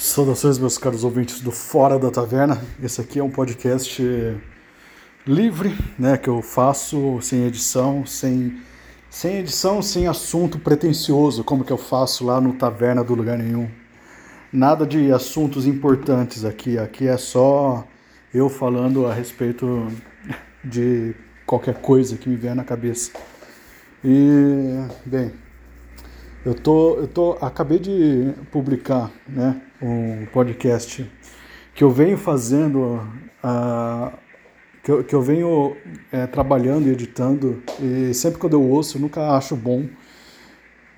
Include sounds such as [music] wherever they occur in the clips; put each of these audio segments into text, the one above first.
Saudações, meus caros ouvintes do Fora da Taverna. Esse aqui é um podcast livre, né, que eu faço sem edição, sem, sem edição, sem assunto pretencioso, como que eu faço lá no Taverna do Lugar Nenhum. Nada de assuntos importantes aqui, aqui é só eu falando a respeito de qualquer coisa que me vier na cabeça. E, bem, eu tô, eu tô, acabei de publicar, né, um podcast que eu venho fazendo, uh, que, eu, que eu venho é, trabalhando e editando, e sempre quando eu ouço, eu nunca acho bom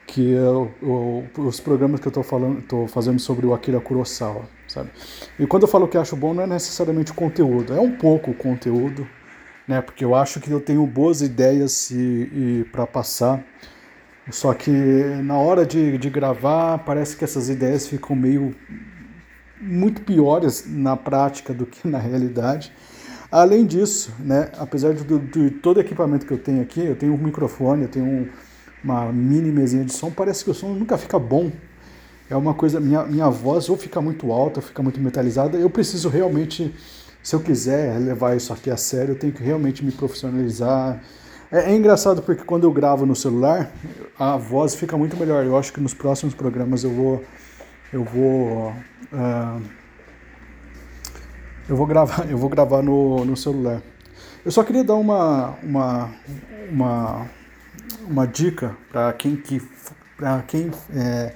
que eu, eu, os programas que eu estou falando, estou fazendo sobre o Akira Kurosawa, sabe? E quando eu falo que acho bom, não é necessariamente o conteúdo, é um pouco o conteúdo, né? Porque eu acho que eu tenho boas ideias para passar só que na hora de, de gravar, parece que essas ideias ficam meio muito piores na prática do que na realidade. Além disso, né, apesar de, de, todo equipamento que eu tenho aqui, eu tenho um microfone, eu tenho um, uma mini mesinha de som, parece que o som nunca fica bom. É uma coisa, minha, minha voz ou fica muito alta, ou fica muito metalizada. Eu preciso realmente, se eu quiser levar isso aqui a sério, eu tenho que realmente me profissionalizar, é, é, engraçado porque quando eu gravo no celular, a voz fica muito melhor. Eu acho que nos próximos programas eu vou. Eu vou. Uh, eu vou gravar, [laughs] eu vou gravar no, no celular. Eu só queria dar uma, uma, uma, uma dica para quem, que, quem é,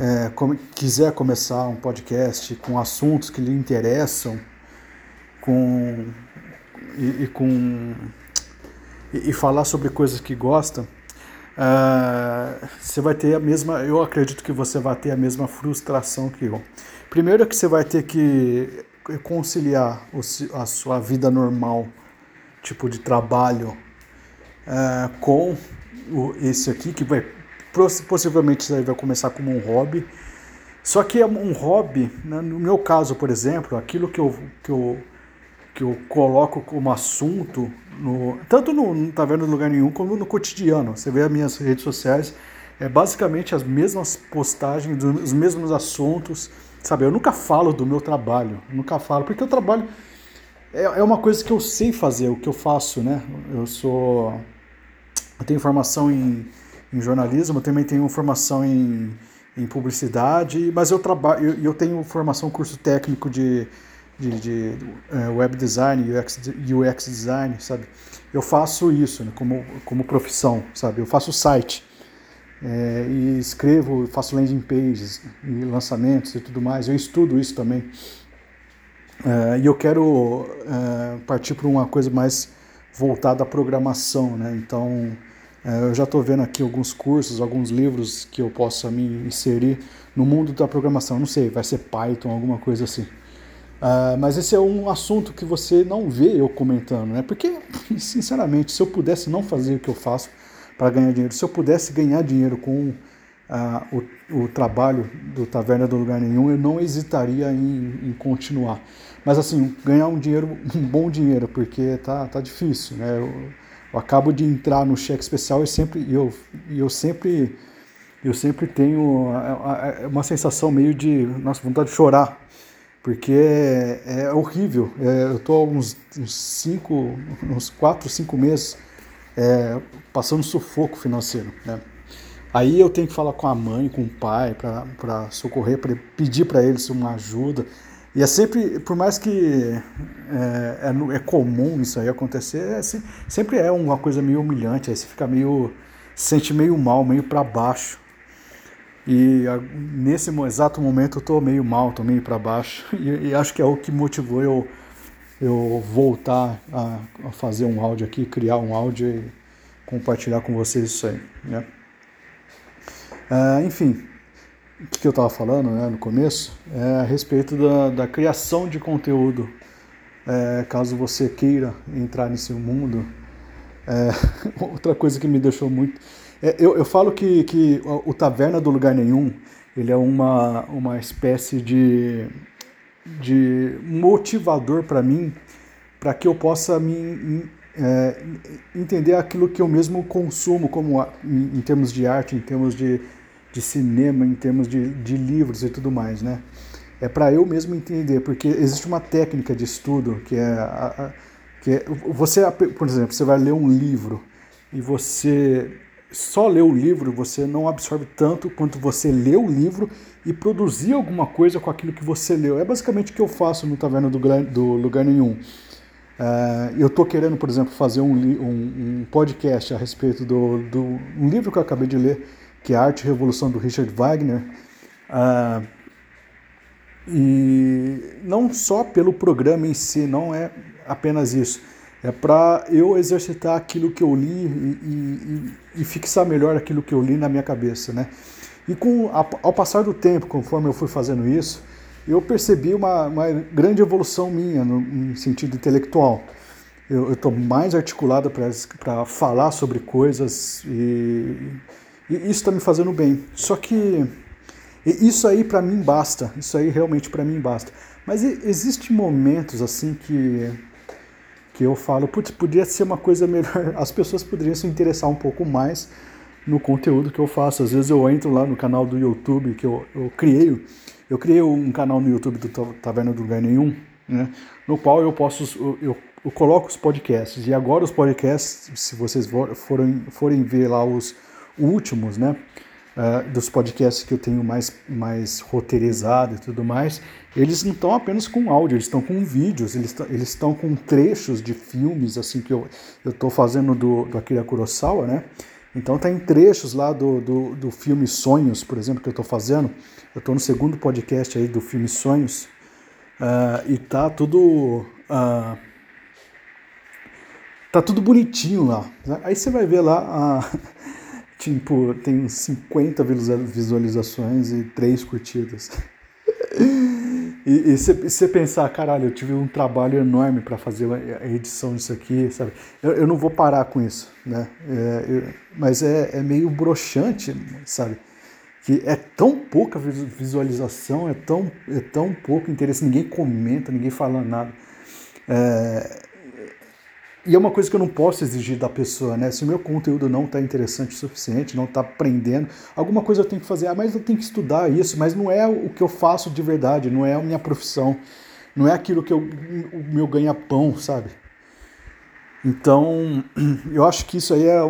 é, quiser começar um podcast com assuntos que lhe interessam com, e, e com e, e falar sobre coisas que gosta, uh, você vai ter a mesma. Eu acredito que você vai ter a mesma frustração que eu. Primeiro é que você vai ter que conciliar o, a sua vida normal, tipo de trabalho, uh, com o, esse aqui, que vai possivelmente você vai começar como um hobby. Só que é um hobby, né? no meu caso, por exemplo, aquilo que eu, que eu que eu coloco como assunto, no, tanto no Não Tá Vendo Lugar Nenhum, como no cotidiano. Você vê as minhas redes sociais, é basicamente as mesmas postagens, os mesmos assuntos, sabe? Eu nunca falo do meu trabalho, nunca falo, porque o trabalho é, é uma coisa que eu sei fazer, o que eu faço, né? Eu sou. Eu tenho formação em, em jornalismo, também tenho formação em, em publicidade, mas eu trabalho, eu, eu tenho formação, curso técnico de de, de uh, web design, UX, UX design, sabe? Eu faço isso né, como, como profissão, sabe? Eu faço site é, e escrevo, faço landing pages e lançamentos e tudo mais. Eu estudo isso também. É, e eu quero é, partir para uma coisa mais voltada à programação, né? Então, eu já estou vendo aqui alguns cursos, alguns livros que eu possa me inserir no mundo da programação. Não sei, vai ser Python, alguma coisa assim. Uh, mas esse é um assunto que você não vê eu comentando, né? Porque, sinceramente, se eu pudesse não fazer o que eu faço para ganhar dinheiro, se eu pudesse ganhar dinheiro com uh, o, o, trabalho do Taverna do Lugar Nenhum, eu não hesitaria em, em, continuar. Mas, assim, ganhar um dinheiro, um bom dinheiro, porque tá, tá difícil, né? Eu, eu acabo de entrar no cheque especial e sempre eu, eu sempre eu sempre tenho uma sensação meio de nossa vontade de chorar porque é, é horrível. É, eu estou há uns, uns cinco, uns quatro, cinco meses é, passando sufoco financeiro. Né? Aí eu tenho que falar com a mãe, com o pai, para socorrer, para pedir para eles uma ajuda. E é sempre, por mais que é, é, é comum isso aí acontecer, é, sempre é uma coisa meio humilhante. Aí você fica meio, se sente meio mal, meio para baixo. E nesse exato momento eu tô meio mal, tô meio para baixo. [laughs] E, e, acho que é o que motivou eu, eu voltar a, a, fazer um áudio aqui, criar um áudio e compartilhar com vocês isso aí. Né? Ah, enfim, o que eu estava falando né, no começo é a respeito da, da criação de conteúdo. É, caso você queira entrar nesse mundo. É, [laughs] outra coisa que me deixou muito é, eu, eu falo que, que o Taverna do Lugar Nenhum ele é uma, uma espécie de, de motivador para mim, para que eu possa me, é, entender aquilo que eu mesmo consumo como em, em, termos de arte, em termos de, de cinema, em termos de, de livros e tudo mais, né? É para eu mesmo entender, porque existe uma técnica de estudo que é, a, a, que é você, por exemplo, você vai ler um livro e você só lê o livro, você não absorve tanto quanto você lê o livro e produzir alguma coisa com aquilo que você leu. É basicamente o que eu faço no Taverna do, do Lugar Nenhum. Uh, eu estou querendo, por exemplo, fazer um, um, um, podcast a respeito do, do um livro que eu acabei de ler, que é Arte e Revolução do Richard Wagner. Uh, e não só pelo programa em si, não é apenas isso. É para eu exercitar aquilo que eu li e, e, e, fixar melhor aquilo que eu li na minha cabeça, né? E com, ao passar do tempo, conforme eu fui fazendo isso, eu percebi uma, uma grande evolução minha no, no sentido intelectual. Eu estou mais articulado para falar sobre coisas e, e isso está me fazendo bem. Só que isso aí para mim basta, isso aí realmente para mim basta. Mas existem momentos assim que que eu falo, putz, podia ser uma coisa melhor, [laughs] as pessoas poderiam se interessar um pouco mais no conteúdo que eu faço. Às vezes eu entro lá no canal do YouTube que eu, eu criei, eu criei um canal no YouTube do Taverna do Lugar Nenhum, né, no qual eu posso, eu, eu coloco os podcasts, e agora os podcasts, se vocês forem, forem ver lá os últimos, né, uh, dos podcasts que eu tenho mais, mais roteirizado e tudo mais, eles não estão apenas com áudio, eles estão com vídeos, eles estão com trechos de filmes, assim, que eu estou fazendo do, do Akira Kurosawa, né? Então tem trechos lá do, do, do filme Sonhos, por exemplo, que eu estou fazendo. Eu estou no segundo podcast aí do filme Sonhos. Uh, e tá tudo. Uh, tá tudo bonitinho lá. Aí você vai ver lá. [laughs] tipo, tem 50 visualizações e 3 curtidas. E você pensar, caralho, eu tive um trabalho enorme para fazer a edição disso aqui, sabe? Eu, eu não vou parar com isso, né? É, eu, mas é, é meio broxante, sabe? Que é tão pouca visualização, é tão, é tão pouco interesse, ninguém comenta, ninguém fala nada. É, e é uma coisa que eu não posso exigir da pessoa, né? Se o meu conteúdo não está interessante o suficiente, não está aprendendo, alguma coisa eu tenho que fazer. Ah, mas eu tenho que estudar isso, mas não é o que eu faço de verdade, não é a minha profissão, não é aquilo que eu, o meu ganha-pão, sabe? Então, [clears throat] eu acho que isso aí é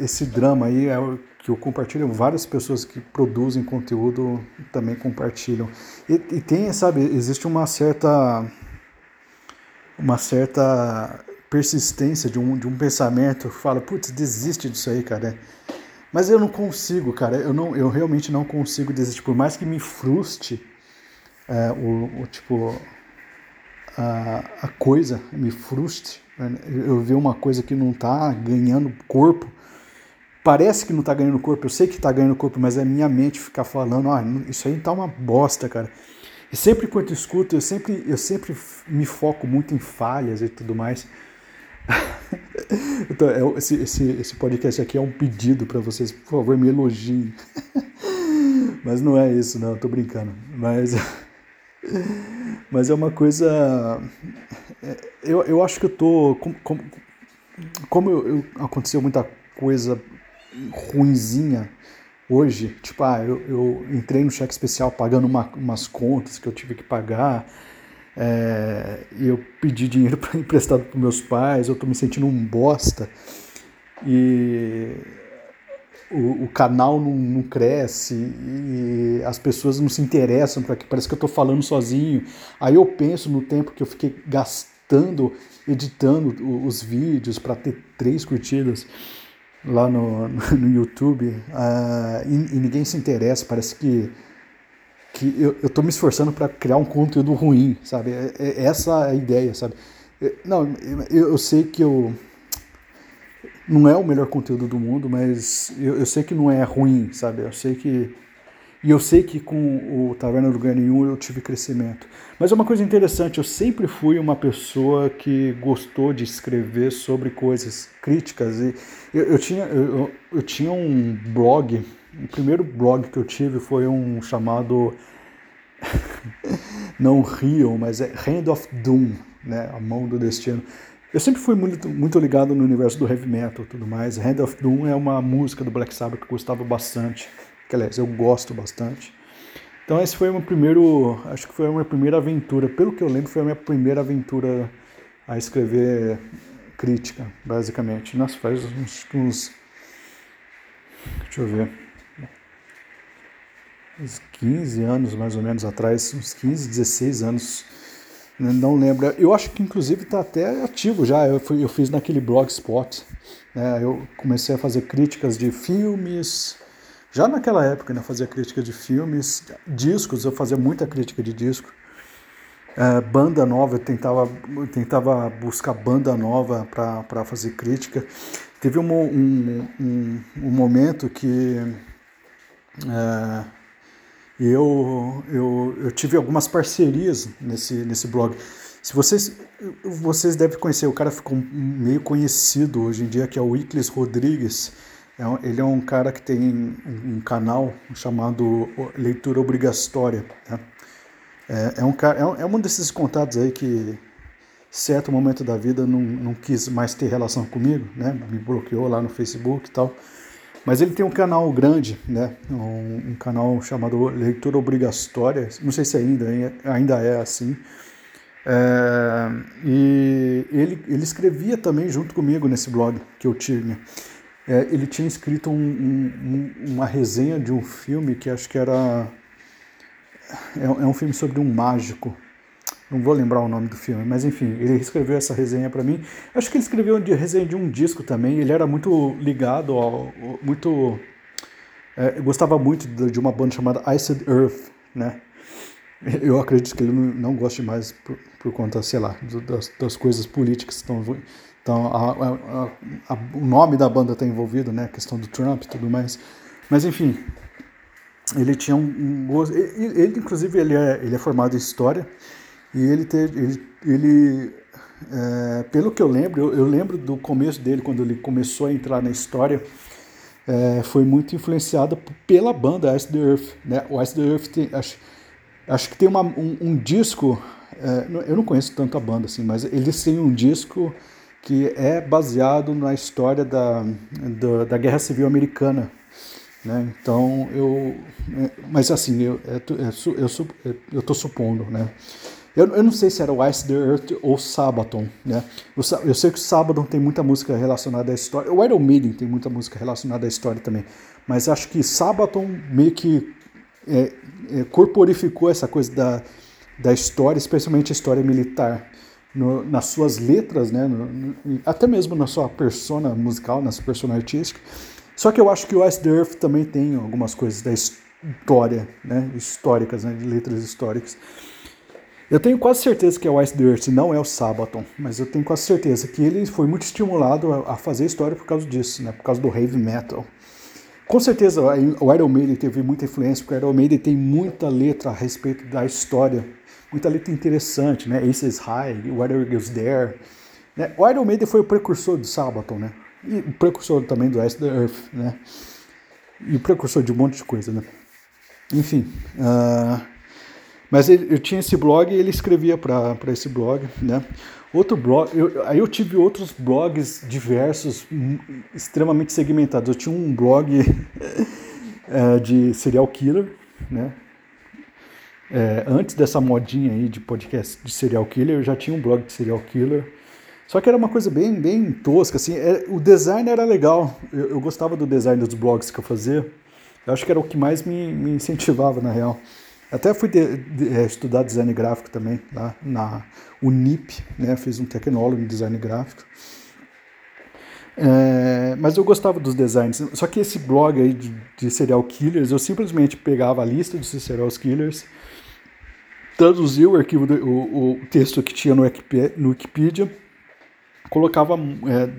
esse drama aí é que eu compartilho, várias pessoas que produzem conteúdo também compartilham. E, e tem, sabe, existe uma certa uma certa persistência de um, de um pensamento, fala, putz, desiste disso aí, cara. Mas eu não consigo, cara. Eu, não, eu realmente não consigo desistir. Por mais que me frustre é, o, o, tipo, a, a coisa, me frustre, né? eu ver uma coisa que não tá ganhando corpo. Parece que não tá ganhando corpo, eu sei que tá ganhando corpo, mas é minha mente ficar falando, ah, isso aí tá uma bosta, cara. E sempre quando eu escuto, eu sempre, eu sempre me foco muito em falhas e tudo mais. [laughs] então, é, esse, esse, esse podcast aqui é um pedido para vocês, por favor, me elogiem. [laughs] Mas não é isso, não, tô brincando. Mas, [laughs] mas é uma coisa. É, eu, eu acho que eu tô. Como, como, como eu, eu, aconteceu muita coisa ruinzinha hoje, tipo, ah, eu, eu entrei no cheque especial pagando uma, umas contas que eu tive que pagar é, eu pedi dinheiro [laughs] para emprestado para meus pais, eu estou me sentindo um bosta e o, o canal não, não, cresce e as pessoas não se interessam para que parece que eu estou falando sozinho. Aí eu penso no tempo que eu fiquei gastando editando os vídeos para ter três curtidas lá no, [laughs] no YouTube uh, e, e ninguém se interessa, parece que que eu, eu tô me esforçando para criar um conteúdo ruim, sabe? É, é essa a ideia, sabe? É, não, eu, eu, sei que eu não é o melhor conteúdo do mundo, mas eu, sei que não é ruim, sabe? Eu sei que e eu sei que com o Taverna do Lugar Nenhum eu tive crescimento. Mas é uma coisa interessante, eu sempre fui uma pessoa que gostou de escrever sobre coisas críticas. E eu, tinha, eu tinha um blog o primeiro blog que eu tive foi um chamado [laughs] não Rio, mas é Hand of Doom, né, a mão do destino. Eu sempre fui muito, muito ligado no universo do heavy metal e tudo mais. Hand of Doom é uma música do Black Sabbath que eu gostava bastante, que aliás eu gosto bastante. Então esse foi o meu primeiro, acho que foi a minha primeira aventura, pelo que eu lembro foi a minha primeira aventura a escrever crítica, basicamente. Nossa, faz uns, uns deixa eu ver, uns 15 anos mais ou menos atrás, uns 15, 16 anos, né, não lembro. Eu acho que inclusive está até ativo já, eu, fui, eu fiz naquele blogspot, né, eu comecei a fazer críticas de filmes, já naquela época, né, fazia crítica de filmes, discos, eu fazia muita crítica de disco. É, banda nova, eu tentava, eu tentava buscar banda nova para fazer crítica. Teve um, um, um, um momento que é, eu, eu, eu tive algumas parcerias nesse, nesse blog. Se vocês, vocês devem conhecer, o cara ficou meio conhecido hoje em dia, que é o Iclis Rodrigues. É, ele é um cara que tem um, um canal chamado Leitura Obrigatória. Né? É, é, um, é, é um desses contatos aí que, certo momento da vida, não, não quis mais ter relação comigo, né? Me bloqueou lá no Facebook e tal. Mas ele tem um canal grande, né? Um, um canal chamado Leitura Obrigatória. Não sei se ainda, ainda é assim. É, e ele, ele escrevia também junto comigo nesse blog que eu tinha. É, ele tinha escrito um, um, uma resenha de um filme que acho que era. É, é, um filme sobre um mágico. Não vou lembrar o nome do filme, mas enfim, ele escreveu essa resenha para mim. Acho que ele escreveu uma resenha de um disco também. Ele era muito ligado ao. muito. É, gostava muito de uma banda chamada Iced Earth, né? Eu acredito que ele não goste mais por, por conta, sei lá, das, das coisas políticas que estão então, a, a, a, o nome da banda está envolvido, né? A questão do Trump e tudo mais. Mas, enfim, ele tinha um, um ele, ele, inclusive, ele é, ele é formado em História e ele teve, ele, ele é, pelo que eu lembro, eu, eu, lembro do começo dele, quando ele começou a entrar na História, é, foi muito influenciado pela banda Ice the Earth. Né? O Ice the Earth tem, acho, acho que tem uma, um, um disco, é, eu não conheço tanto a banda assim, mas eles têm um disco que é baseado na história da, da, da Guerra Civil Americana. Né? Então, eu. É, mas assim, eu é, eu, eu, eu estou supondo, né? Eu, eu não sei se era o Ice the Earth ou Sabaton, né? Eu, eu sei que o Sabaton tem muita música relacionada à história. O Iron Maiden tem muita música relacionada à história também. Mas acho que Sabaton meio que é, é, corporificou essa coisa da, da história, especialmente a história militar no, nas suas letras, né, no, até mesmo na sua persona musical, na sua persona artística. Só que eu acho que o Ice the Earth também tem algumas coisas da história, né, históricas, né, de letras históricas. Eu tenho quase certeza que é o Ice the Earth, não é o Sabaton, mas eu tenho quase certeza que ele foi muito estimulado a, fazer história por causa disso, né, por causa do heavy metal. Com certeza o Iron Maiden teve muita influência, porque o Iron Maiden tem muita letra a respeito da história muita letra interessante, né? Aces High, Whatever Goes There. Né? O Iron Maiden foi o precursor do Sabaton, né? E o precursor também do Ice the Earth, né? E o precursor de um monte de coisa, né? Enfim, uh, mas eu tinha esse blog e ele escrevia para esse blog, né? Outro blog, eu, aí eu tive outros blogs diversos, hum, extremamente segmentados. Eu tinha um blog uh, [laughs] de serial killer, né? É, antes dessa modinha aí de podcast de serial killer, eu já tinha um blog de serial killer. Só que era uma coisa bem, bem tosca, assim. É, o design era legal. Eu, eu, gostava do design dos blogs que eu fazia. Eu acho que era o que mais me, me incentivava, na real. Até fui de, de, é, estudar design gráfico também, lá na Unip, né? Fiz um tecnólogo em design gráfico. É, mas eu gostava dos designs. Só que esse blog aí de, de serial killers, eu simplesmente pegava a lista de serial killers traduzia o arquivo, do, o, o, texto que tinha no, no Wikipedia, colocava é,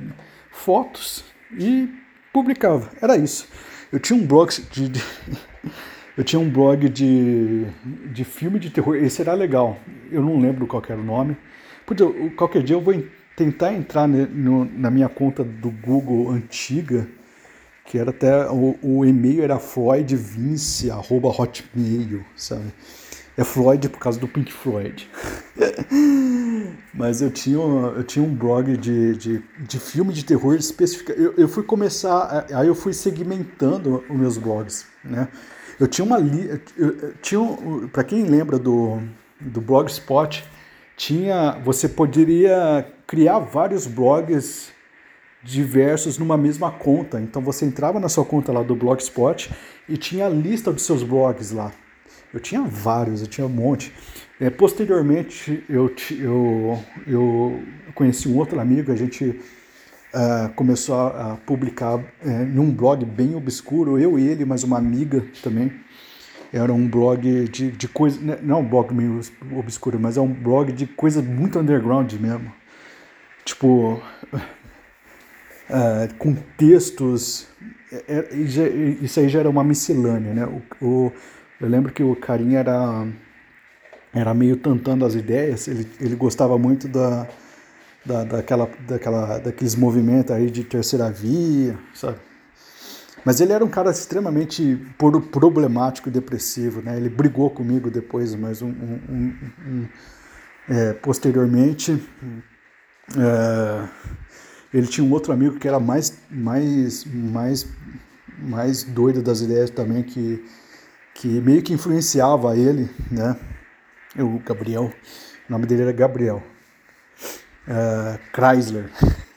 fotos e publicava. Era isso. Eu tinha um blog de, de eu tinha um blog de, de filme de terror. Esse era legal. Eu não lembro qual era o nome. Podia, qualquer dia eu vou tentar entrar no, na minha conta do Google antiga, que era até o, o e-mail era floydvince@hotmail, sabe? é Floyd por causa do Pink Floyd. [laughs] Mas eu tinha, eu tinha um blog de, de, de filme de terror específico. Eu, eu fui começar, aí eu fui segmentando os meus blogs, né? Eu tinha uma li, eu, tinha um, para quem lembra do do Blogspot, tinha, você poderia criar vários blogs diversos numa mesma conta. Então você entrava na sua conta lá do Blogspot e tinha a lista dos seus blogs lá. Eu tinha vários, eu tinha um monte. É, posteriormente, eu, eu, eu conheci um outro amigo, a gente uh, começou a, a publicar uh, em um blog bem obscuro, eu e ele, mas uma amiga também. Era um blog de, de coisa, né, não é um blog meio obscuro, mas é um blog de coisa muito underground mesmo. Tipo, uh, [laughs] com textos. É, é, isso aí já era uma miscelânea, né? O, o, eu lembro que o carinha era, era meio tantando as ideias, ele, ele gostava muito da, da, daquela, daquela, daqueles movimentos aí de terceira via, sabe? Mas ele era um cara extremamente problemático e depressivo, né? Ele brigou comigo depois, mas um, um, um, é, posteriormente é, ele tinha um outro amigo que era mais, mais, mais, mais doido das ideias também, que, que meio que influenciava ele, né? O Gabriel, o nome dele era Gabriel. Uh, Chrysler.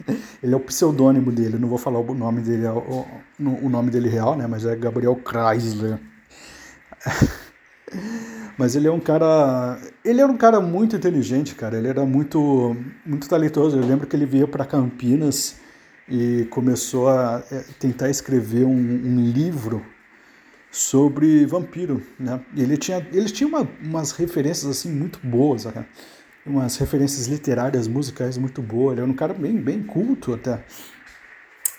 [laughs] ele é o pseudônimo dele, não vou falar o nome dele, o, o nome dele real, né? Mas é Gabriel Chrysler. [laughs] Mas ele é um cara, ele era um cara muito inteligente, cara. Ele era muito, muito talentoso. Eu lembro que ele veio para Campinas e começou a é, tentar escrever um, um livro sobre vampiro, né? Ele tinha, ele tinha uma, umas referências assim muito boas, cara. Umas referências literárias, musicais muito boas. Ele era um cara bem, bem culto até.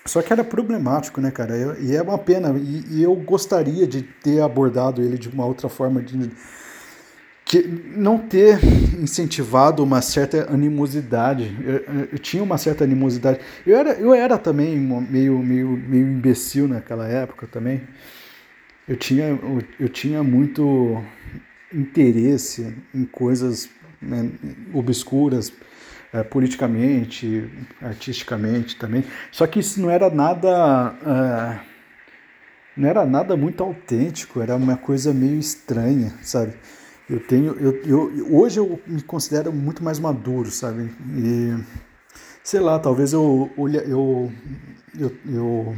Só que era problemático, né, cara? E é uma pena. E, e eu gostaria de ter abordado ele de uma outra forma, de que não ter incentivado uma certa animosidade. Eu, eu, tinha uma certa animosidade. Eu era, eu era também meio, meio, meio imbecil naquela época também. Eu tinha, eu, eu tinha muito interesse em coisas né, obscuras, é, politicamente, artisticamente também. Só que isso não era nada. É, não era nada muito autêntico, era uma coisa meio estranha, sabe? Eu tenho, eu, eu, hoje eu me considero muito mais maduro, sabe? E sei lá, talvez eu, eu, eu, eu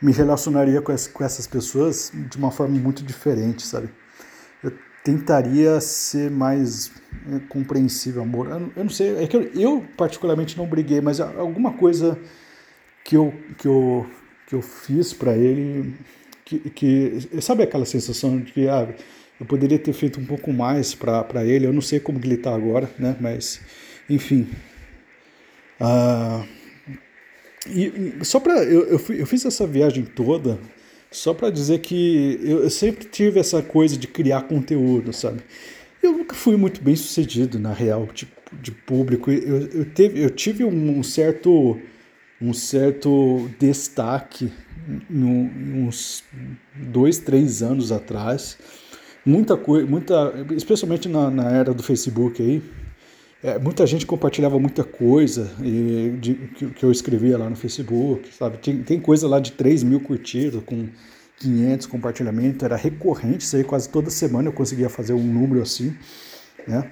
me relacionaria com, com essas pessoas de uma forma muito diferente, sabe? Tentaria ser mais é, compreensível, amor. Eu, eu não sei, é que eu, eu, particularmente não briguei, mas alguma coisa que eu, que eu, que eu fiz para ele, que, que sabe aquela sensação de que ah, eu poderia ter feito um pouco mais para ele. Eu não sei como ele está agora, né? Mas, enfim. E, e só para eu, eu, eu, fiz essa viagem toda só para dizer que eu, sempre tive essa coisa de criar conteúdo, sabe? Eu nunca fui muito bem sucedido na real, tipo de público. Eu, eu, teve, eu tive um certo um certo destaque uns dois, três anos atrás muita coisa, muita, especialmente na, na era do Facebook aí, é, muita gente compartilhava muita coisa e, de, que, que, eu escrevia lá no Facebook, sabe? Tem, tem coisa lá de 3 mil curtidas, com 500 compartilhamentos, era recorrente, isso aí quase toda semana eu conseguia fazer um número assim, né?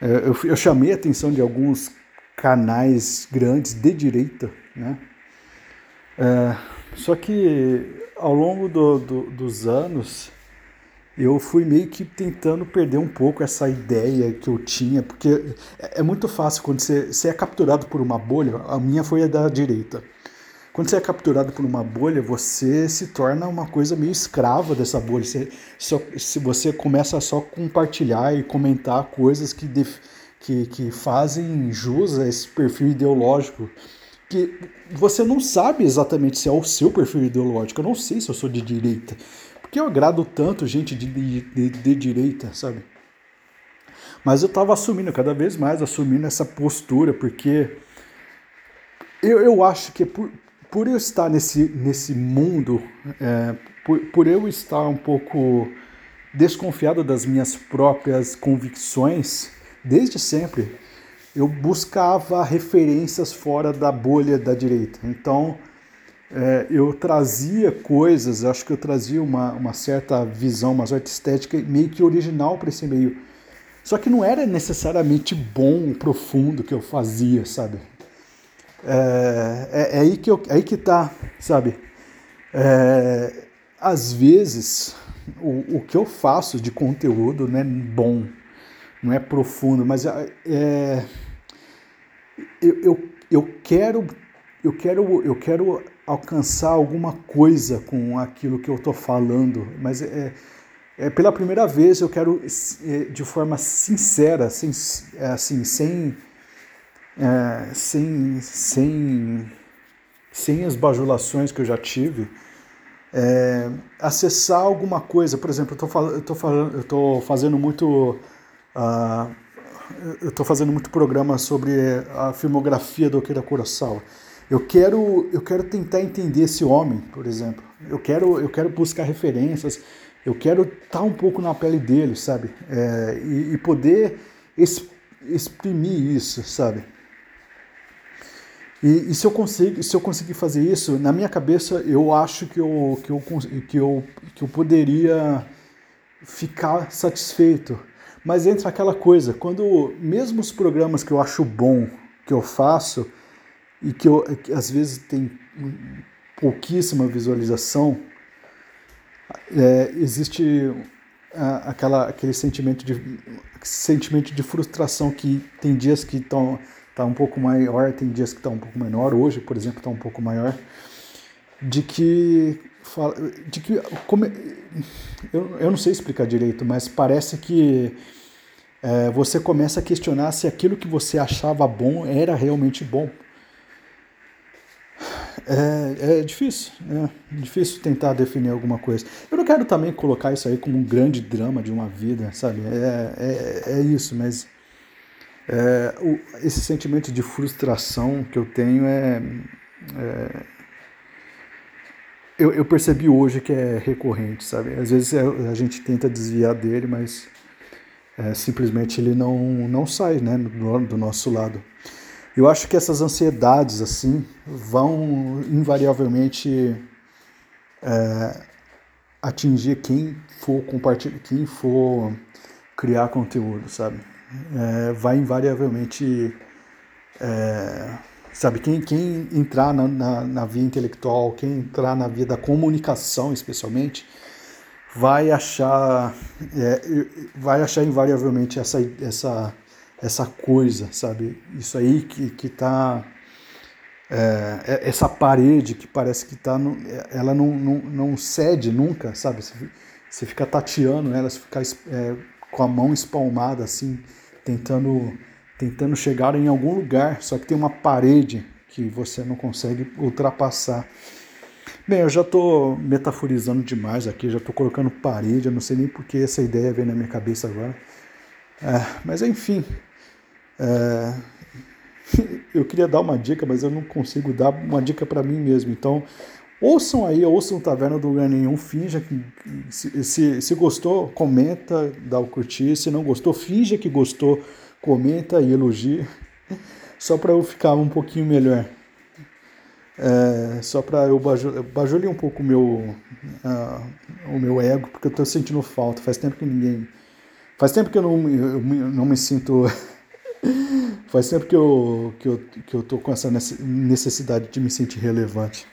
É, eu, eu chamei a atenção de alguns canais grandes de direita, né? É, só que ao longo do, do, dos anos eu fui meio que tentando perder um pouco essa ideia que eu tinha, porque é, muito fácil quando você, você é capturado por uma bolha, a minha foi a da direita. Quando você é capturado por uma bolha, você se torna uma coisa meio escrava dessa bolha. Você, só, se você começa a só compartilhar e comentar coisas que, def, que, que fazem jus a esse perfil ideológico que você não sabe exatamente se é o seu perfil ideológico. Eu não sei se eu sou de direita. Porque eu agrado tanto gente de, de, de, de direita, sabe? Mas eu estava assumindo cada vez mais, assumindo essa postura, porque eu, eu acho que por, por eu estar nesse, nesse mundo, é, por, por eu estar um pouco desconfiado das minhas próprias convicções desde sempre. Eu buscava referências fora da bolha da direita. Então, é, eu trazia coisas, acho que eu trazia uma, uma certa visão, uma certa estética meio que original para esse meio. Só que não era necessariamente bom, profundo que eu fazia, sabe? É, é, é aí, que eu, é aí que tá, sabe? É, às vezes, o, o que eu faço de conteúdo não é bom, não é profundo, mas é, é eu, eu, eu quero eu quero eu quero alcançar alguma coisa com aquilo que eu estou falando, mas é, é, pela primeira vez eu quero é, de forma sincera, sem, é, assim, sem, é, sem, sem, sem as bajulações que eu já tive, é, acessar alguma coisa. Por exemplo, eu estou fazendo muito. Uh, eu estou fazendo muito programa sobre a filmografia do Akira Kurosawa. Eu quero, eu quero tentar entender esse homem, por exemplo. Eu quero, eu quero buscar referências. Eu quero estar um pouco na pele dele, sabe? É, e, e, poder exprimir isso, sabe? E, e, se eu conseguir, se eu conseguir fazer isso, na minha cabeça eu acho que eu, que eu, que eu, que eu poderia ficar satisfeito. Mas entra aquela coisa, quando mesmo os programas que eu acho bom que eu faço, e que, eu, que às vezes tem pouquíssima visualização, é, existe aquela, aquele sentimento de, sentimento de frustração que tem dias que estão tá um pouco maior, tem dias que está um pouco menor. Hoje, por exemplo, está um pouco maior. De que. De que como, eu, eu não sei explicar direito, mas parece que é, você começa a questionar se aquilo que você achava bom era realmente bom. É, é difícil, é difícil tentar definir alguma coisa. Eu não quero também colocar isso aí como um grande drama de uma vida, sabe? É, é, é isso, mas é, o, esse sentimento de frustração que eu tenho é. é eu, eu, percebi hoje que é recorrente, sabe? Às vezes é, a gente tenta desviar dele, mas é, simplesmente ele não, não sai né, do, do nosso lado. Eu acho que essas ansiedades assim vão invariavelmente é, atingir quem for compartilhar, quem for criar conteúdo, sabe? É, vai invariavelmente, é, sabe? Quem, quem entrar na, na, na via intelectual, quem entrar na via da comunicação, especialmente, vai achar, é, vai achar invariavelmente essa essa essa coisa, sabe? Isso aí que, que tá. É, é essa parede que parece que tá. No, ela não, não, não cede nunca, sabe? Você, fica tateando ela, você fica é, com a mão espalmada assim, tentando, tentando chegar em algum lugar, só que tem uma parede que você não consegue ultrapassar. Bem, eu já estou metaforizando demais aqui, já estou colocando parede, eu não sei nem porque essa ideia veio na minha cabeça agora. É, mas enfim, é, eu queria dar uma dica, mas eu não consigo dar uma dica para mim mesmo. Então, ouçam aí, ouçam Taverna do Lugar Nenhum, finja que se, se, se, gostou, comenta, dá o curtir. Se não gostou, finja que gostou, comenta e elogia, só para eu ficar um pouquinho melhor. É, só para eu bajular um pouco o meu, uh, o meu ego, porque eu estou sentindo falta. Faz tempo que ninguém Faz tempo que eu não, eu não me sinto. Faz tempo que eu, que, eu, que eu tô com essa necessidade de me sentir relevante.